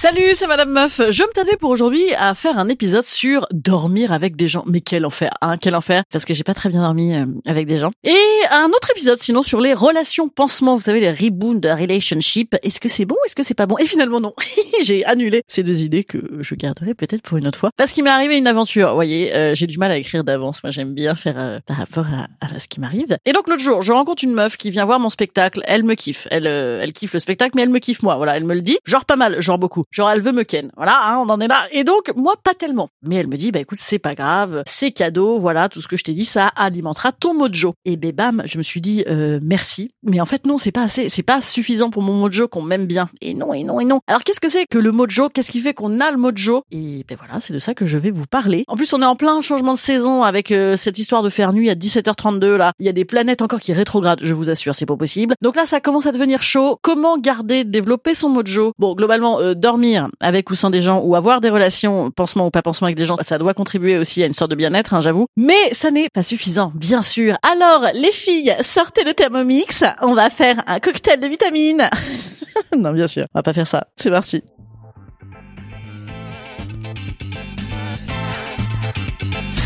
Salut, c'est Madame Meuf. Je me tâtais pour aujourd'hui à faire un épisode sur dormir avec des gens. Mais quel enfer, hein, quel enfer, parce que j'ai pas très bien dormi euh, avec des gens. Et un autre épisode sinon sur les relations pansements, vous savez les reboots de relationship. Est-ce que c'est bon, est-ce que c'est pas bon? Et finalement non. j'ai annulé ces deux idées que je garderai peut-être pour une autre fois. Parce qu'il m'est arrivé une aventure. Vous voyez, euh, j'ai du mal à écrire d'avance. Moi, j'aime bien faire euh, par rapport à, à, ce qui m'arrive. Et donc l'autre jour, je rencontre une meuf qui vient voir mon spectacle. Elle me kiffe. Elle, elle kiffe le spectacle, mais elle me kiffe moi. Voilà, elle me le dit. Genre pas mal, genre beaucoup. Genre elle veut me ken. Voilà, hein, on en est là. Et donc moi pas tellement. Mais elle me dit bah écoute c'est pas grave, c'est cadeau. Voilà tout ce que je t'ai dit ça alimentera ton mojo. Et ben bam, je me suis dit euh, merci. Mais en fait non c'est pas assez, c'est pas suffisant pour mon mojo qu'on m'aime bien. Et non et non et non. Alors qu'est-ce que c'est que le mojo? Qu'est-ce qui fait qu'on a le mojo? Et ben voilà c'est de ça que je vais vous parler. En plus on est en plein changement de saison avec euh, cette histoire de faire nuit à 17h32 là. Il y a des planètes encore qui rétrogradent. Je vous assure c'est pas possible. Donc là ça commence à devenir chaud. Comment garder, développer son mojo? Bon globalement euh, dormir avec ou sans des gens ou avoir des relations, pansement ou pas pansement avec des gens, ça doit contribuer aussi à une sorte de bien-être, hein, j'avoue. Mais ça n'est pas suffisant, bien sûr. Alors, les filles, sortez le Thermomix, on va faire un cocktail de vitamines. non, bien sûr, on va pas faire ça. C'est parti.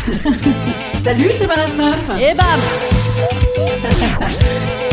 Salut, c'est Madame Meuf. Et bam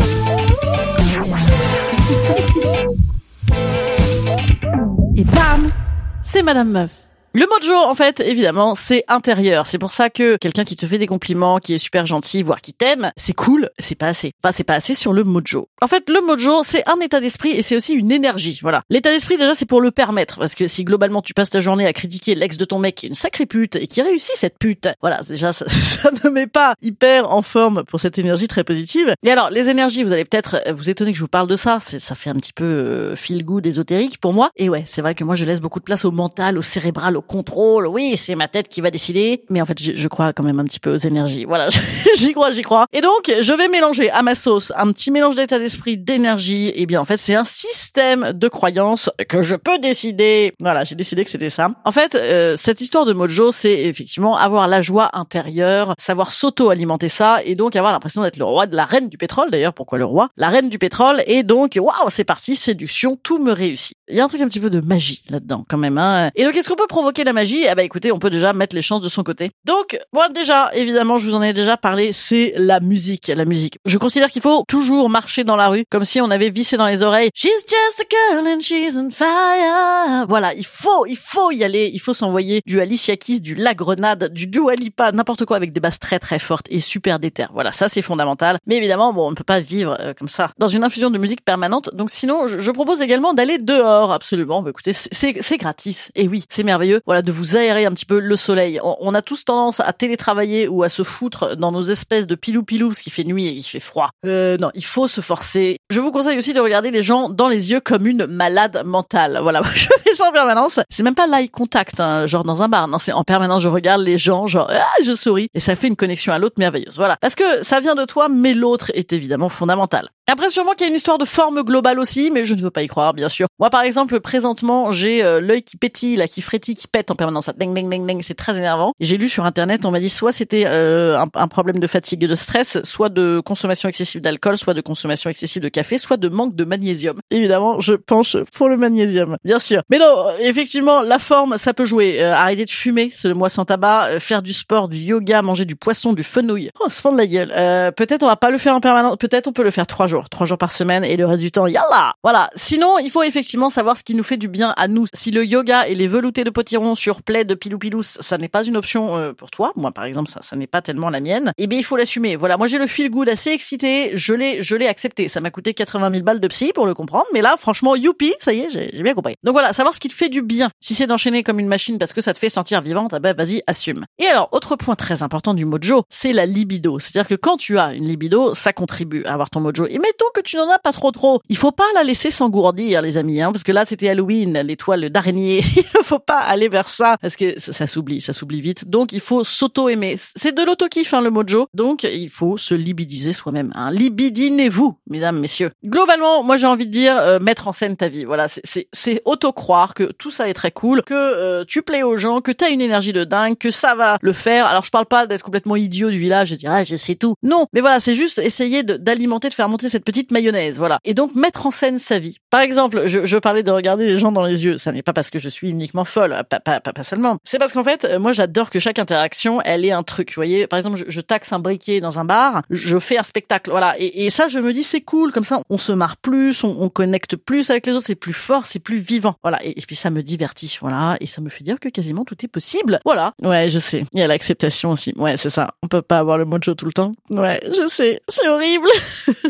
Madame Meuf. Le mojo, en fait, évidemment, c'est intérieur. C'est pour ça que quelqu'un qui te fait des compliments, qui est super gentil, voire qui t'aime, c'est cool, c'est pas assez. Enfin, c'est pas assez sur le mojo. En fait, le mojo, c'est un état d'esprit et c'est aussi une énergie. Voilà. L'état d'esprit, déjà, c'est pour le permettre. Parce que si globalement tu passes ta journée à critiquer l'ex de ton mec qui est une sacrée pute et qui réussit cette pute, voilà, déjà, ça, ça ne met pas hyper en forme pour cette énergie très positive. Et alors, les énergies, vous allez peut-être vous étonner que je vous parle de ça. Ça fait un petit peu euh, feel good ésotérique pour moi. Et ouais, c'est vrai que moi, je laisse beaucoup de place au mental, au cérébral, au contrôle. Oui, c'est ma tête qui va décider. Mais en fait, je, crois quand même un petit peu aux énergies. Voilà, j'y crois, j'y crois. Et donc, je vais mélanger à ma sauce un petit mélange d'état d'esprit, d'énergie. Et bien, en fait, c'est un système de croyances que je peux décider. Voilà, j'ai décidé que c'était ça. En fait, euh, cette histoire de mojo, c'est effectivement avoir la joie intérieure, savoir s'auto-alimenter ça, et donc avoir l'impression d'être le roi de la reine du pétrole. D'ailleurs, pourquoi le roi? La reine du pétrole. Et donc, waouh, c'est parti, séduction, tout me réussit. Il y a un truc un petit peu de magie là-dedans, quand même. Hein. Et donc, est-ce qu'on peut provoquer la magie Eh ben, écoutez, on peut déjà mettre les chances de son côté. Donc, moi, déjà, évidemment, je vous en ai déjà parlé, c'est la musique. La musique. Je considère qu'il faut toujours marcher dans la rue comme si on avait vissé dans les oreilles. She's just a girl and she's on fire. Voilà, il faut, il faut y aller. Il faut s'envoyer du Alicia Keys, du La Grenade, du Dua Lipa, n'importe quoi avec des basses très très fortes et super déter. Voilà, ça c'est fondamental. Mais évidemment, bon, on ne peut pas vivre euh, comme ça dans une infusion de musique permanente. Donc sinon, je, je propose également d'aller dehors. Absolument. Bah, écoutez, c'est gratis. Et oui, c'est merveilleux. Voilà, de vous aérer un petit peu le soleil. On, a tous tendance à télétravailler ou à se foutre dans nos espèces de pilou-pilou, ce qui fait nuit et qui fait froid. Euh, non, il faut se forcer. Je vous conseille aussi de regarder les gens dans les yeux comme une malade mentale. Voilà, je fais ça en permanence. C'est même pas l'eye contact, hein, genre dans un bar. Non, c'est en permanence, je regarde les gens, genre, ah, je souris. Et ça fait une connexion à l'autre merveilleuse. Voilà. Parce que ça vient de toi, mais l'autre est évidemment fondamental. Après, sûrement qu'il y a une histoire de forme globale aussi, mais je ne veux pas y croire, bien sûr. Moi, par exemple, présentement, j'ai euh, l'œil qui pétille, là, qui frétille, qui pète en permanence. Ça, ding, ding, ding, ding, c'est très énervant. J'ai lu sur Internet, on m'a dit soit c'était euh, un, problème de fatigue et de stress, soit de consommation excessive d'alcool, soit de consommation excessive de café, soit de manque de magnésium. Évidemment, je penche pour le magnésium, bien sûr. Mais non, effectivement, la forme, ça peut jouer. Euh, arrêter de fumer, c'est le mois sans tabac, faire du sport, du yoga, manger du poisson, du fenouil. Oh, se fend de la gueule. peut-être on va pas le faire en permanence, peut-être on peut le faire trois jours jours, trois jours par semaine et le reste du temps, yalla. Voilà. Sinon, il faut effectivement savoir ce qui nous fait du bien à nous. Si le yoga et les veloutés de potiron sur plaid de pilou pilou, ça n'est pas une option euh, pour toi. Moi, par exemple, ça, ça n'est pas tellement la mienne. Eh bien, il faut l'assumer. Voilà. Moi, j'ai le feel good assez excité. Je l'ai, je l'ai accepté. Ça m'a coûté 80 000 balles de psy pour le comprendre. Mais là, franchement, youpi, ça y est, j'ai bien compris. Donc voilà, savoir ce qui te fait du bien. Si c'est d'enchaîner comme une machine parce que ça te fait sentir vivante, eh ben, vas-y, assume. Et alors, autre point très important du mojo, c'est la libido. C'est-à-dire que quand tu as une libido, ça contribue à avoir ton mojo. Mettons que tu n'en as pas trop trop. Il faut pas la laisser s'engourdir, les amis, hein, parce que là, c'était Halloween, l'étoile d'araignée. il ne faut pas aller vers ça, parce que ça, s'oublie, ça s'oublie vite. Donc, il faut s'auto-aimer. C'est de l'auto-kiff, hein, le mojo. Donc, il faut se libidiser soi-même. Hein. Libidinez-vous, mesdames, messieurs. Globalement, moi, j'ai envie de dire, euh, mettre en scène ta vie. Voilà, c'est auto-croire que tout ça est très cool, que euh, tu plais aux gens, que tu as une énergie de dingue, que ça va le faire. Alors, je parle pas d'être complètement idiot du village et dire, ah, je sais tout. Non, mais voilà, c'est juste essayer d'alimenter, de, faire monter cette petite mayonnaise. Voilà. Et donc, mettre en scène sa vie. Par exemple, je, parlais de regarder les gens dans les yeux. Ça n'est pas parce que je suis uniquement folle, pas, seulement. C'est parce qu'en fait, moi, j'adore que chaque interaction, elle ait un truc. Vous voyez, par exemple, je, taxe un briquet dans un bar, je fais un spectacle. Voilà. Et, ça, je me dis, c'est cool. Comme ça, on se marre plus, on, on connecte plus avec les autres, c'est plus fort, c'est plus vivant. Voilà. Et, et, puis ça me divertit. Voilà. Et ça me fait dire que quasiment tout est possible. Voilà. Ouais, je sais. Il y a l'acceptation aussi. Ouais, c'est ça. On peut pas avoir le mojo tout le temps. Ouais, je sais. C'est horrible.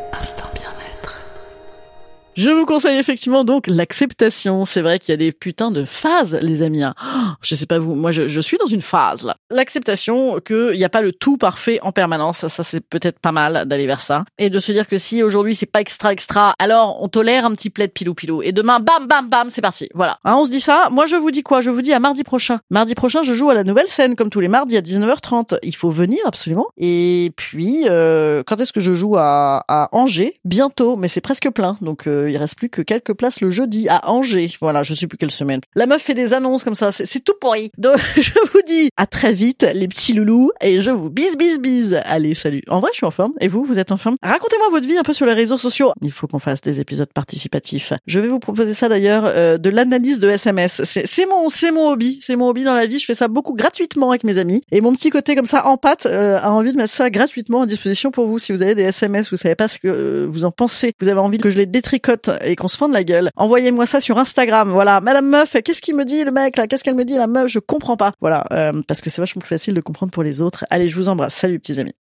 Je vous conseille effectivement donc l'acceptation. C'est vrai qu'il y a des putains de phases, les amis. Hein. Oh, je sais pas vous, moi je, je suis dans une phase là. L'acceptation qu'il n'y a pas le tout parfait en permanence. Ça, ça c'est peut-être pas mal d'aller vers ça. Et de se dire que si aujourd'hui c'est pas extra extra, alors on tolère un petit plaid pilou pilou. Et demain, bam bam bam, c'est parti. Voilà. Hein, on se dit ça. Moi je vous dis quoi? Je vous dis à mardi prochain. Mardi prochain, je joue à la nouvelle scène comme tous les mardis à 19h30. Il faut venir absolument. Et puis, euh, quand est-ce que je joue à, à Angers? Bientôt, mais c'est presque plein. Donc euh, il reste plus que quelques places le jeudi à Angers. Voilà, je sais plus quelle semaine. La meuf fait des annonces comme ça, c'est tout pourri. Donc je vous dis à très vite les petits loulous et je vous bise bise bise. Allez, salut. En vrai, je suis en forme. Et vous, vous êtes en forme? Racontez-moi votre vie un peu sur les réseaux sociaux. Il faut qu'on fasse des épisodes participatifs. Je vais vous proposer ça d'ailleurs euh, de l'analyse de SMS. C'est mon c'est mon hobby, c'est mon hobby dans la vie. Je fais ça beaucoup gratuitement avec mes amis et mon petit côté comme ça en pâte euh, a envie de mettre ça gratuitement à disposition pour vous si vous avez des SMS, vous savez pas ce que euh, vous en pensez, vous avez envie que je les détricote et qu'on se fende la gueule, envoyez-moi ça sur Instagram. Voilà, Madame Meuf, qu'est-ce qu'il me dit le mec là? Qu'est-ce qu'elle me dit la meuf? Je comprends pas. Voilà, euh, parce que c'est vachement plus facile de comprendre pour les autres. Allez, je vous embrasse. Salut petits amis.